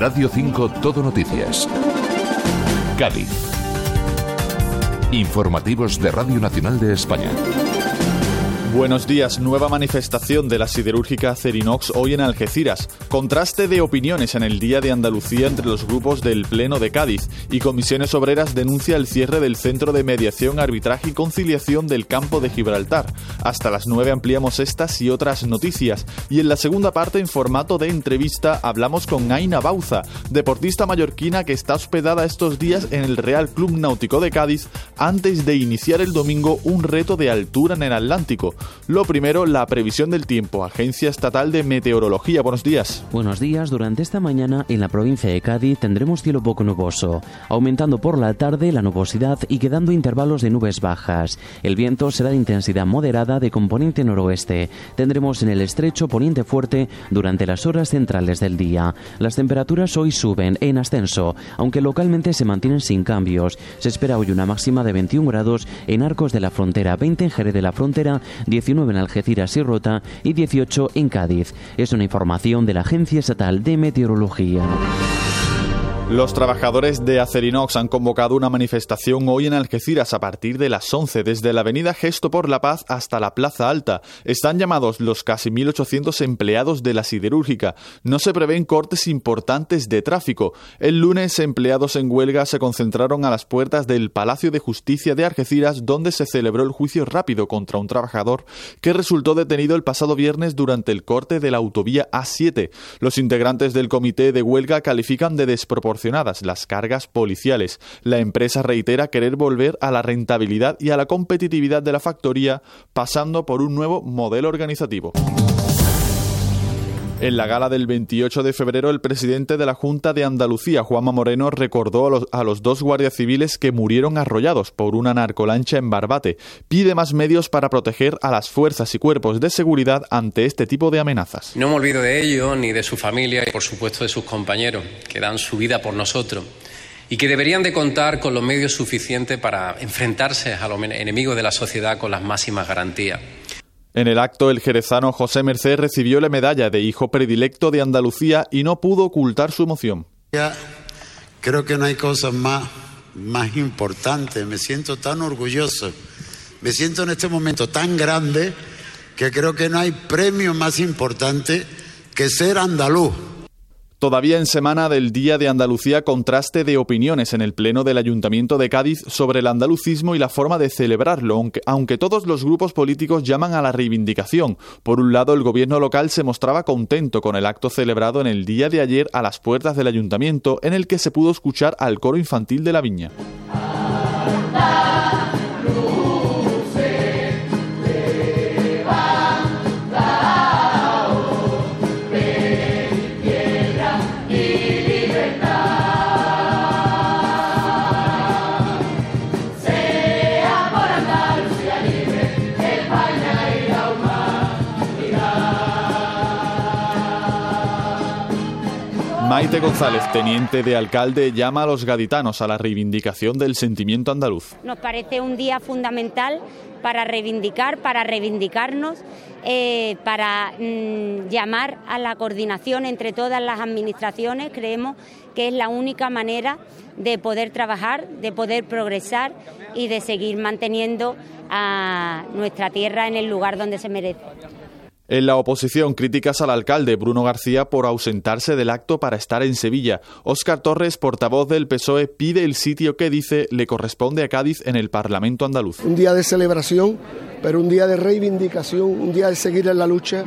Radio 5 Todo Noticias. Cádiz. Informativos de Radio Nacional de España. Buenos días. Nueva manifestación de la siderúrgica Cerinox hoy en Algeciras. Contraste de opiniones en el Día de Andalucía entre los grupos del Pleno de Cádiz y Comisiones Obreras denuncia el cierre del Centro de Mediación, Arbitraje y Conciliación del Campo de Gibraltar. Hasta las 9 ampliamos estas y otras noticias. Y en la segunda parte, en formato de entrevista, hablamos con Aina Bauza, deportista mallorquina que está hospedada estos días en el Real Club Náutico de Cádiz antes de iniciar el domingo un reto de altura en el Atlántico. Lo primero, la previsión del tiempo. Agencia Estatal de Meteorología. Buenos días. Buenos días. Durante esta mañana en la provincia de Cádiz tendremos cielo poco nuboso, aumentando por la tarde la nubosidad y quedando intervalos de nubes bajas. El viento será de intensidad moderada de componente noroeste. Tendremos en el estrecho poniente fuerte durante las horas centrales del día. Las temperaturas hoy suben en ascenso, aunque localmente se mantienen sin cambios. Se espera hoy una máxima de 21 grados en Arcos de la Frontera, 20 en Jerez de la Frontera 19 en Algeciras y Rota y 18 en Cádiz. Es una información de la Agencia Estatal de Meteorología. Los trabajadores de Acerinox han convocado una manifestación hoy en Algeciras a partir de las 11, desde la avenida Gesto por la Paz hasta la Plaza Alta. Están llamados los casi 1.800 empleados de la siderúrgica. No se prevén cortes importantes de tráfico. El lunes, empleados en huelga se concentraron a las puertas del Palacio de Justicia de Algeciras, donde se celebró el juicio rápido contra un trabajador que resultó detenido el pasado viernes durante el corte de la autovía A7. Los integrantes del comité de huelga califican de desproporcionado las cargas policiales. La empresa reitera querer volver a la rentabilidad y a la competitividad de la factoría, pasando por un nuevo modelo organizativo. En la gala del 28 de febrero, el presidente de la Junta de Andalucía, Juanma Moreno, recordó a los, a los, dos guardias civiles que murieron arrollados por una narcolancha en Barbate. Pide más medios para proteger a las fuerzas y cuerpos de seguridad ante este tipo de amenazas. No me olvido de ellos, ni de su familia y, por supuesto, de sus compañeros, que dan su vida por nosotros y que deberían de contar con los medios suficientes para enfrentarse a los enemigos de la sociedad con las máximas garantías. En el acto, el jerezano José Merced recibió la medalla de hijo predilecto de Andalucía y no pudo ocultar su emoción. Creo que no hay cosa más, más importante. Me siento tan orgulloso. Me siento en este momento tan grande que creo que no hay premio más importante que ser andaluz. Todavía en semana del Día de Andalucía, contraste de opiniones en el Pleno del Ayuntamiento de Cádiz sobre el andalucismo y la forma de celebrarlo, aunque, aunque, todos los grupos políticos llaman a la reivindicación. Por un lado, el gobierno local se mostraba contento con el acto celebrado en el día de ayer a las puertas del ayuntamiento, en el que se pudo escuchar al coro infantil de la viña. González, teniente de alcalde, llama a los gaditanos a la reivindicación del sentimiento andaluz. Nos parece un día fundamental para reivindicar, para reivindicarnos, eh, para mm, llamar a la coordinación entre todas las administraciones. Creemos que es la única manera de poder trabajar, de poder progresar y de seguir manteniendo a nuestra tierra en el lugar donde se merece. En la oposición, críticas al alcalde Bruno García por ausentarse del acto para estar en Sevilla. Óscar Torres, portavoz del PSOE, pide el sitio que dice le corresponde a Cádiz en el Parlamento andaluz. Un día de celebración, pero un día de reivindicación, un día de seguir en la lucha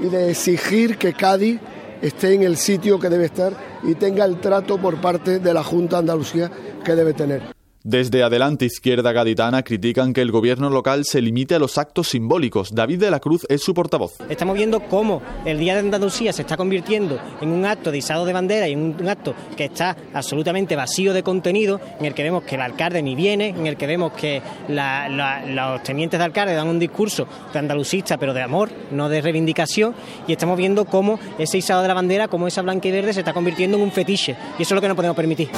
y de exigir que Cádiz esté en el sitio que debe estar y tenga el trato por parte de la Junta Andalucía que debe tener. Desde Adelante Izquierda Gaditana critican que el gobierno local se limite a los actos simbólicos. David de la Cruz es su portavoz. Estamos viendo cómo el Día de Andalucía se está convirtiendo en un acto de izado de bandera y en un acto que está absolutamente vacío de contenido, en el que vemos que el alcalde ni viene, en el que vemos que los tenientes de alcalde dan un discurso de andalucista, pero de amor, no de reivindicación, y estamos viendo cómo ese izado de la bandera, como esa blanca y verde, se está convirtiendo en un fetiche, y eso es lo que no podemos permitir.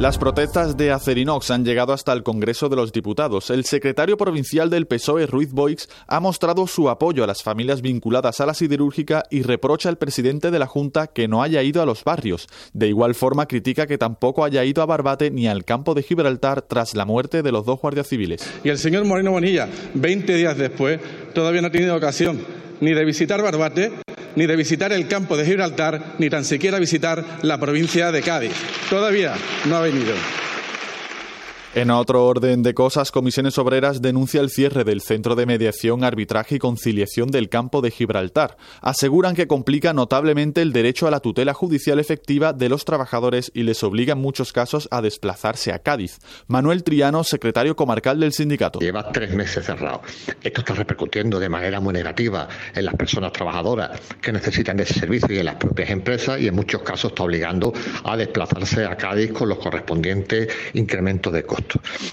Las protestas de Acerinox han llegado hasta el Congreso de los Diputados. El secretario provincial del PSOE, Ruiz Boix, ha mostrado su apoyo a las familias vinculadas a la siderúrgica y reprocha al presidente de la Junta que no haya ido a los barrios. De igual forma, critica que tampoco haya ido a Barbate ni al campo de Gibraltar tras la muerte de los dos guardias civiles. Y el señor Moreno Bonilla, 20 días después, todavía no ha tenido ocasión ni de visitar Barbate, ni de visitar el campo de Gibraltar, ni tan siquiera visitar la provincia de Cádiz. Todavía no ha venido. En otro orden de cosas, Comisiones Obreras denuncia el cierre del Centro de Mediación, Arbitraje y Conciliación del Campo de Gibraltar. Aseguran que complica notablemente el derecho a la tutela judicial efectiva de los trabajadores y les obliga en muchos casos a desplazarse a Cádiz. Manuel Triano, secretario comarcal del sindicato. Lleva tres meses cerrado. Esto está repercutiendo de manera muy negativa en las personas trabajadoras que necesitan ese servicio y en las propias empresas y en muchos casos está obligando a desplazarse a Cádiz con los correspondientes incrementos de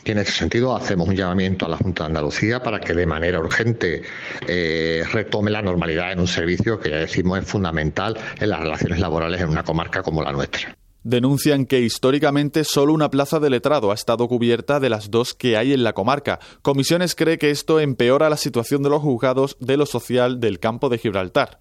Y en ese sentido. Hacemos un llamamiento a la Junta de Andalucía para que de manera urgente eh, retome la normalidad en un servicio que ya decimos es fundamental en las relaciones laborales en una comarca como la nuestra denuncian que históricamente solo una plaza de letrado ha estado cubierta de las dos que hay en la comarca. Comisiones cree que esto empeora la situación de los juzgados de lo social del campo de Gibraltar.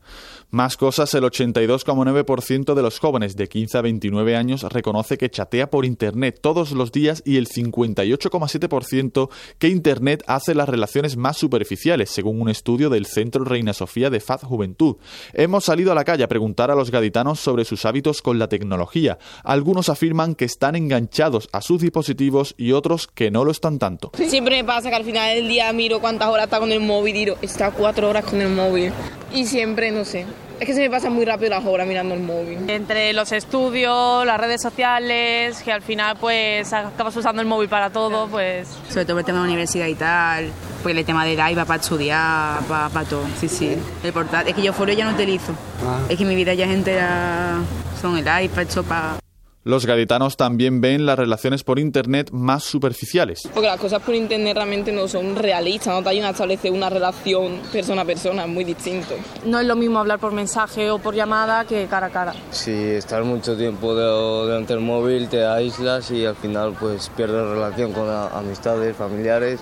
Más cosas, el 82,9% de los jóvenes de 15 a 29 años reconoce que chatea por Internet todos los días y el 58,7% que Internet hace las relaciones más superficiales, según un estudio del Centro Reina Sofía de Faz Juventud. Hemos salido a la calle a preguntar a los gaditanos sobre sus hábitos con la tecnología. Algunos afirman que están enganchados a sus dispositivos y otros que no lo están tanto. Siempre me pasa que al final del día miro cuántas horas está con el móvil y digo, está cuatro horas con el móvil. Y siempre, no sé, es que se me pasan muy rápido las horas mirando el móvil. Entre los estudios, las redes sociales, que al final pues acabas usando el móvil para todo, pues... Sobre todo por el tema de la universidad y tal, pues el tema del iPad para estudiar, para, para todo, sí, sí. El portátil, es que yo foro ya no utilizo, ah. es que mi vida ya es entera son el iPad, hecho para... Los gaditanos también ven las relaciones por Internet más superficiales. Porque las cosas por Internet realmente no son realistas, no te ayudan a establecer una relación persona a persona, es muy distinto. No es lo mismo hablar por mensaje o por llamada que cara a cara. Si estás mucho tiempo delante del móvil te aíslas y al final pues pierdes relación con amistades, familiares,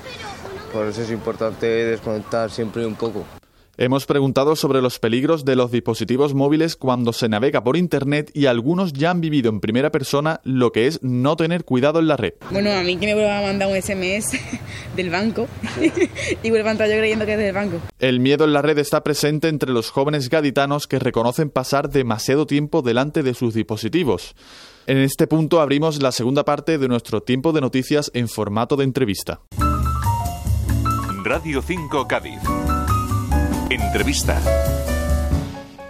por eso es importante desconectar siempre un poco. Hemos preguntado sobre los peligros de los dispositivos móviles cuando se navega por Internet y algunos ya han vivido en primera persona lo que es no tener cuidado en la red. Bueno, a mí que me vuelva a mandar un SMS del banco y vuelva a entrar yo creyendo que es del banco. El miedo en la red está presente entre los jóvenes gaditanos que reconocen pasar demasiado tiempo delante de sus dispositivos. En este punto abrimos la segunda parte de nuestro tiempo de noticias en formato de entrevista. Radio 5 Cádiz. Entrevista.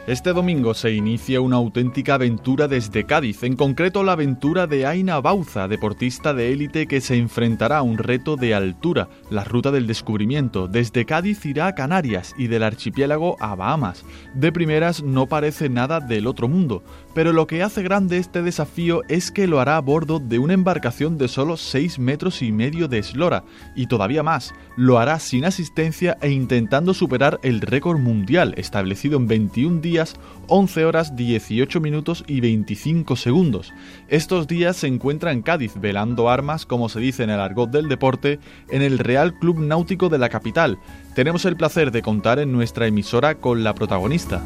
Este domingo se inicia una auténtica aventura desde Cádiz, en concreto la aventura de Aina Bauza, deportista de élite que se enfrentará a un reto de altura, la ruta del descubrimiento. Desde Cádiz irá a Canarias y del archipiélago a Bahamas. De primeras no parece nada del otro mundo, pero lo que hace grande este desafío es que lo hará a bordo de una embarcación de solo 6 metros y medio de eslora, y todavía más, lo hará sin asistencia e intentando superar el récord mundial establecido en 21 días 11 horas 18 minutos y 25 segundos. Estos días se encuentra en Cádiz velando armas, como se dice en el argot del deporte, en el Real Club Náutico de la capital. Tenemos el placer de contar en nuestra emisora con la protagonista.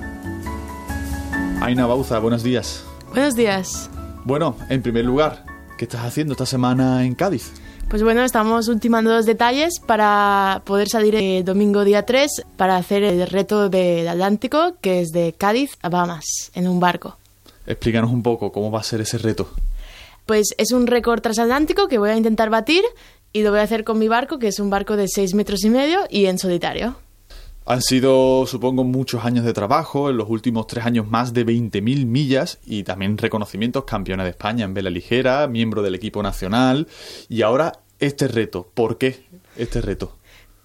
Aina Bauza, buenos días. Buenos días. Bueno, en primer lugar, ¿qué estás haciendo esta semana en Cádiz? Pues bueno, estamos ultimando los detalles para poder salir el domingo día 3 para hacer el reto del Atlántico, que es de Cádiz a Bahamas, en un barco. Explícanos un poco cómo va a ser ese reto. Pues es un récord transatlántico que voy a intentar batir y lo voy a hacer con mi barco, que es un barco de 6 metros y medio y en solitario. Han sido, supongo, muchos años de trabajo, en los últimos tres años más de 20.000 millas y también reconocimientos campeona de España en vela ligera, miembro del equipo nacional y ahora este reto. ¿Por qué este reto?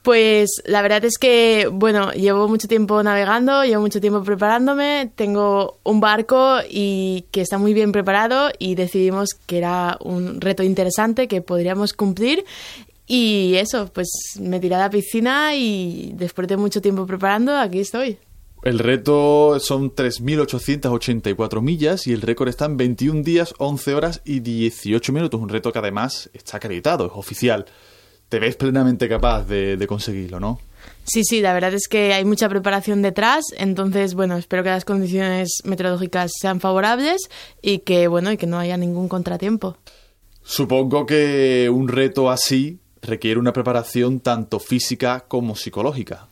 Pues la verdad es que, bueno, llevo mucho tiempo navegando, llevo mucho tiempo preparándome, tengo un barco y que está muy bien preparado y decidimos que era un reto interesante que podríamos cumplir y eso, pues me tiré a la piscina y después de mucho tiempo preparando, aquí estoy. El reto son 3.884 millas y el récord está en 21 días, 11 horas y 18 minutos. Un reto que además está acreditado, es oficial. Te ves plenamente capaz de, de conseguirlo, ¿no? Sí, sí, la verdad es que hay mucha preparación detrás, entonces, bueno, espero que las condiciones meteorológicas sean favorables y que, bueno, y que no haya ningún contratiempo. Supongo que un reto así requiere una preparación tanto física como psicológica.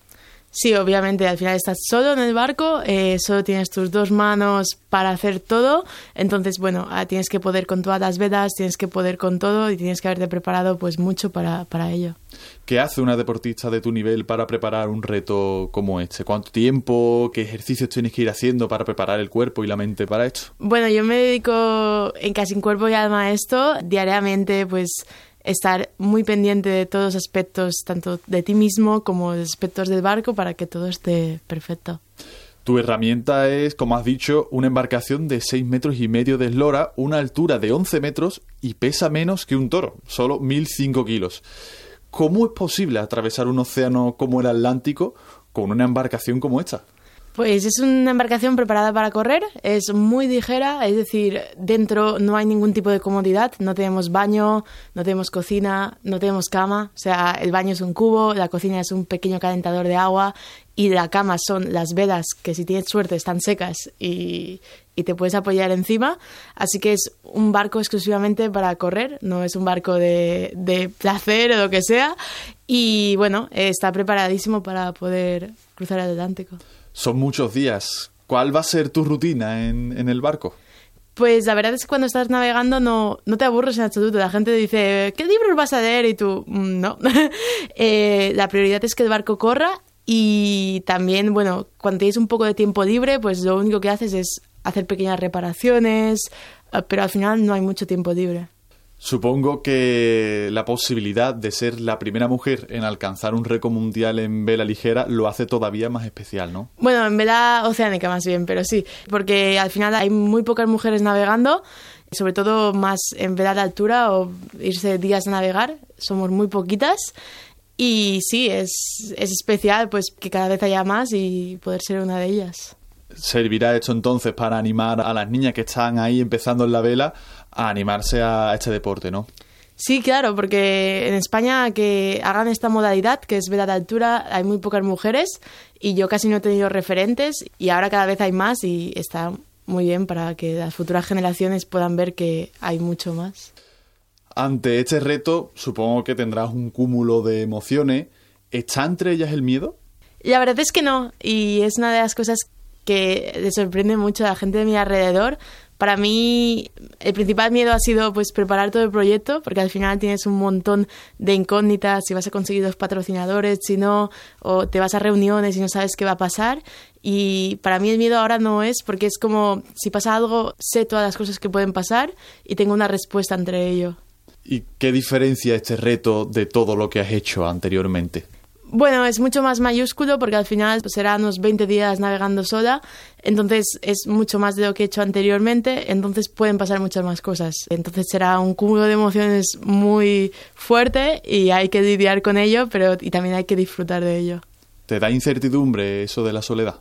Sí, obviamente, al final estás solo en el barco, eh, solo tienes tus dos manos para hacer todo, entonces, bueno, ah, tienes que poder con todas las vedas, tienes que poder con todo y tienes que haberte preparado pues mucho para, para ello. ¿Qué hace una deportista de tu nivel para preparar un reto como este? ¿Cuánto tiempo? ¿Qué ejercicios tienes que ir haciendo para preparar el cuerpo y la mente para esto? Bueno, yo me dedico en casi en cuerpo y alma a esto, diariamente pues estar muy pendiente de todos los aspectos, tanto de ti mismo como de los aspectos del barco, para que todo esté perfecto. Tu herramienta es, como has dicho, una embarcación de 6 metros y medio de eslora, una altura de 11 metros y pesa menos que un toro, solo 1005 kilos. ¿Cómo es posible atravesar un océano como el Atlántico con una embarcación como esta? Pues es una embarcación preparada para correr, es muy ligera, es decir, dentro no hay ningún tipo de comodidad, no tenemos baño, no tenemos cocina, no tenemos cama, o sea, el baño es un cubo, la cocina es un pequeño calentador de agua y la cama son las velas que si tienes suerte están secas y, te puedes apoyar encima, así que es un barco exclusivamente para correr, no es un barco de, de placer o lo que sea y bueno, está preparadísimo para poder cruzar el Atlántico. Son muchos días. ¿Cuál va a ser tu rutina en, en el barco? Pues la verdad es que cuando estás navegando no, no te aburres en absoluto. La gente dice, ¿qué libros vas a leer? Y tú, "Mm, no. Eh, la prioridad es que el barco corra y también, bueno, cuando tienes un poco de tiempo libre, pues lo único que haces es hacer pequeñas reparaciones, eh, pero al final no hay mucho tiempo libre. Supongo que la posibilidad de ser la primera mujer en alcanzar un récord mundial en vela ligera lo hace todavía más especial, ¿no? Bueno, en vela oceánica más bien, pero sí, porque al final hay muy pocas mujeres navegando, sobre todo más en vela de altura o irse días a navegar, somos muy poquitas. Y sí, es, es especial pues que cada vez haya más y poder ser una de ellas. ¿Servirá esto entonces para animar a las niñas que están ahí empezando en la vela a animarse a este deporte, ¿no? Sí, claro, porque en España que hagan esta modalidad, que es vela de altura, hay muy pocas mujeres y yo casi no he tenido referentes y ahora cada vez hay más y está muy bien para que las futuras generaciones puedan ver que hay mucho más. Ante este reto, supongo que tendrás un cúmulo de emociones. ¿Está entre ellas el miedo? La verdad es que no, y es una de las cosas que le sorprende mucho a la gente de mi alrededor. Para mí, el principal miedo ha sido pues preparar todo el proyecto, porque al final tienes un montón de incógnitas, si vas a conseguir los patrocinadores, si no, o te vas a reuniones y no sabes qué va a pasar. Y para mí el miedo ahora no es, porque es como, si pasa algo, sé todas las cosas que pueden pasar y tengo una respuesta entre ello. ¿Y qué diferencia este reto de todo lo que has hecho anteriormente? Bueno, es mucho más mayúsculo porque al final pues, será unos 20 días navegando sola, entonces es mucho más de lo que he hecho anteriormente, entonces pueden pasar muchas más cosas. Entonces será un cúmulo de emociones muy fuerte y hay que lidiar con ello, pero y también hay que disfrutar de ello. ¿Te da incertidumbre eso de la soledad?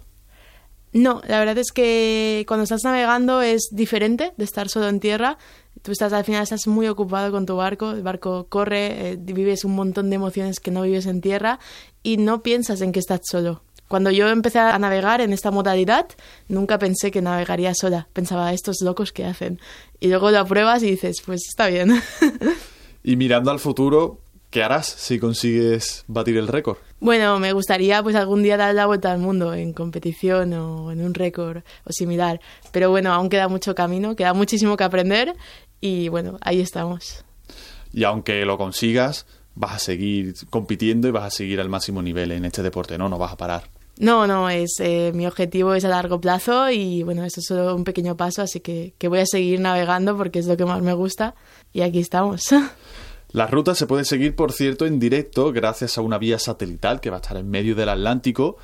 No, la verdad es que cuando estás navegando es diferente de estar solo en tierra. Tú estás al final estás muy ocupado con tu barco, el barco corre, eh, vives un montón de emociones que no vives en tierra y no piensas en que estás solo. Cuando yo empecé a navegar en esta modalidad, nunca pensé que navegaría sola. Pensaba, estos locos que hacen. Y luego lo apruebas y dices, pues está bien. y mirando al futuro, ¿qué harás si consigues batir el récord? Bueno, me gustaría pues algún día dar la vuelta al mundo en competición o en un récord o similar. Pero bueno, aún queda mucho camino, queda muchísimo que aprender y bueno, ahí estamos. Y aunque lo consigas, vas a seguir compitiendo y vas a seguir al máximo nivel en este deporte, ¿no? No vas a parar. No, no, es eh, mi objetivo es a largo plazo y bueno, eso es solo un pequeño paso, así que, que voy a seguir navegando porque es lo que más me gusta y aquí estamos. La ruta se puede seguir, por cierto, en directo gracias a una vía satelital que va a estar en medio del Atlántico.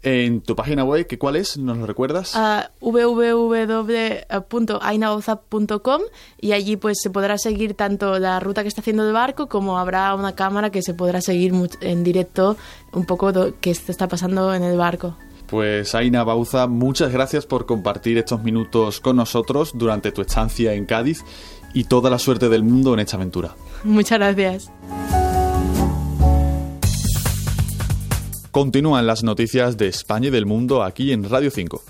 En tu página web, ¿qué cuál es? ¿Nos lo recuerdas? Uh, www.ainaozap.com y allí pues se podrá seguir tanto la ruta que está haciendo el barco como habrá una cámara que se podrá seguir en directo un poco lo que está pasando en el barco. Pues Aina Bauza, muchas gracias por compartir estos minutos con nosotros durante tu estancia en Cádiz y toda la suerte del mundo en esta aventura. Muchas gracias. Continúan las noticias de España y del mundo aquí en Radio 5.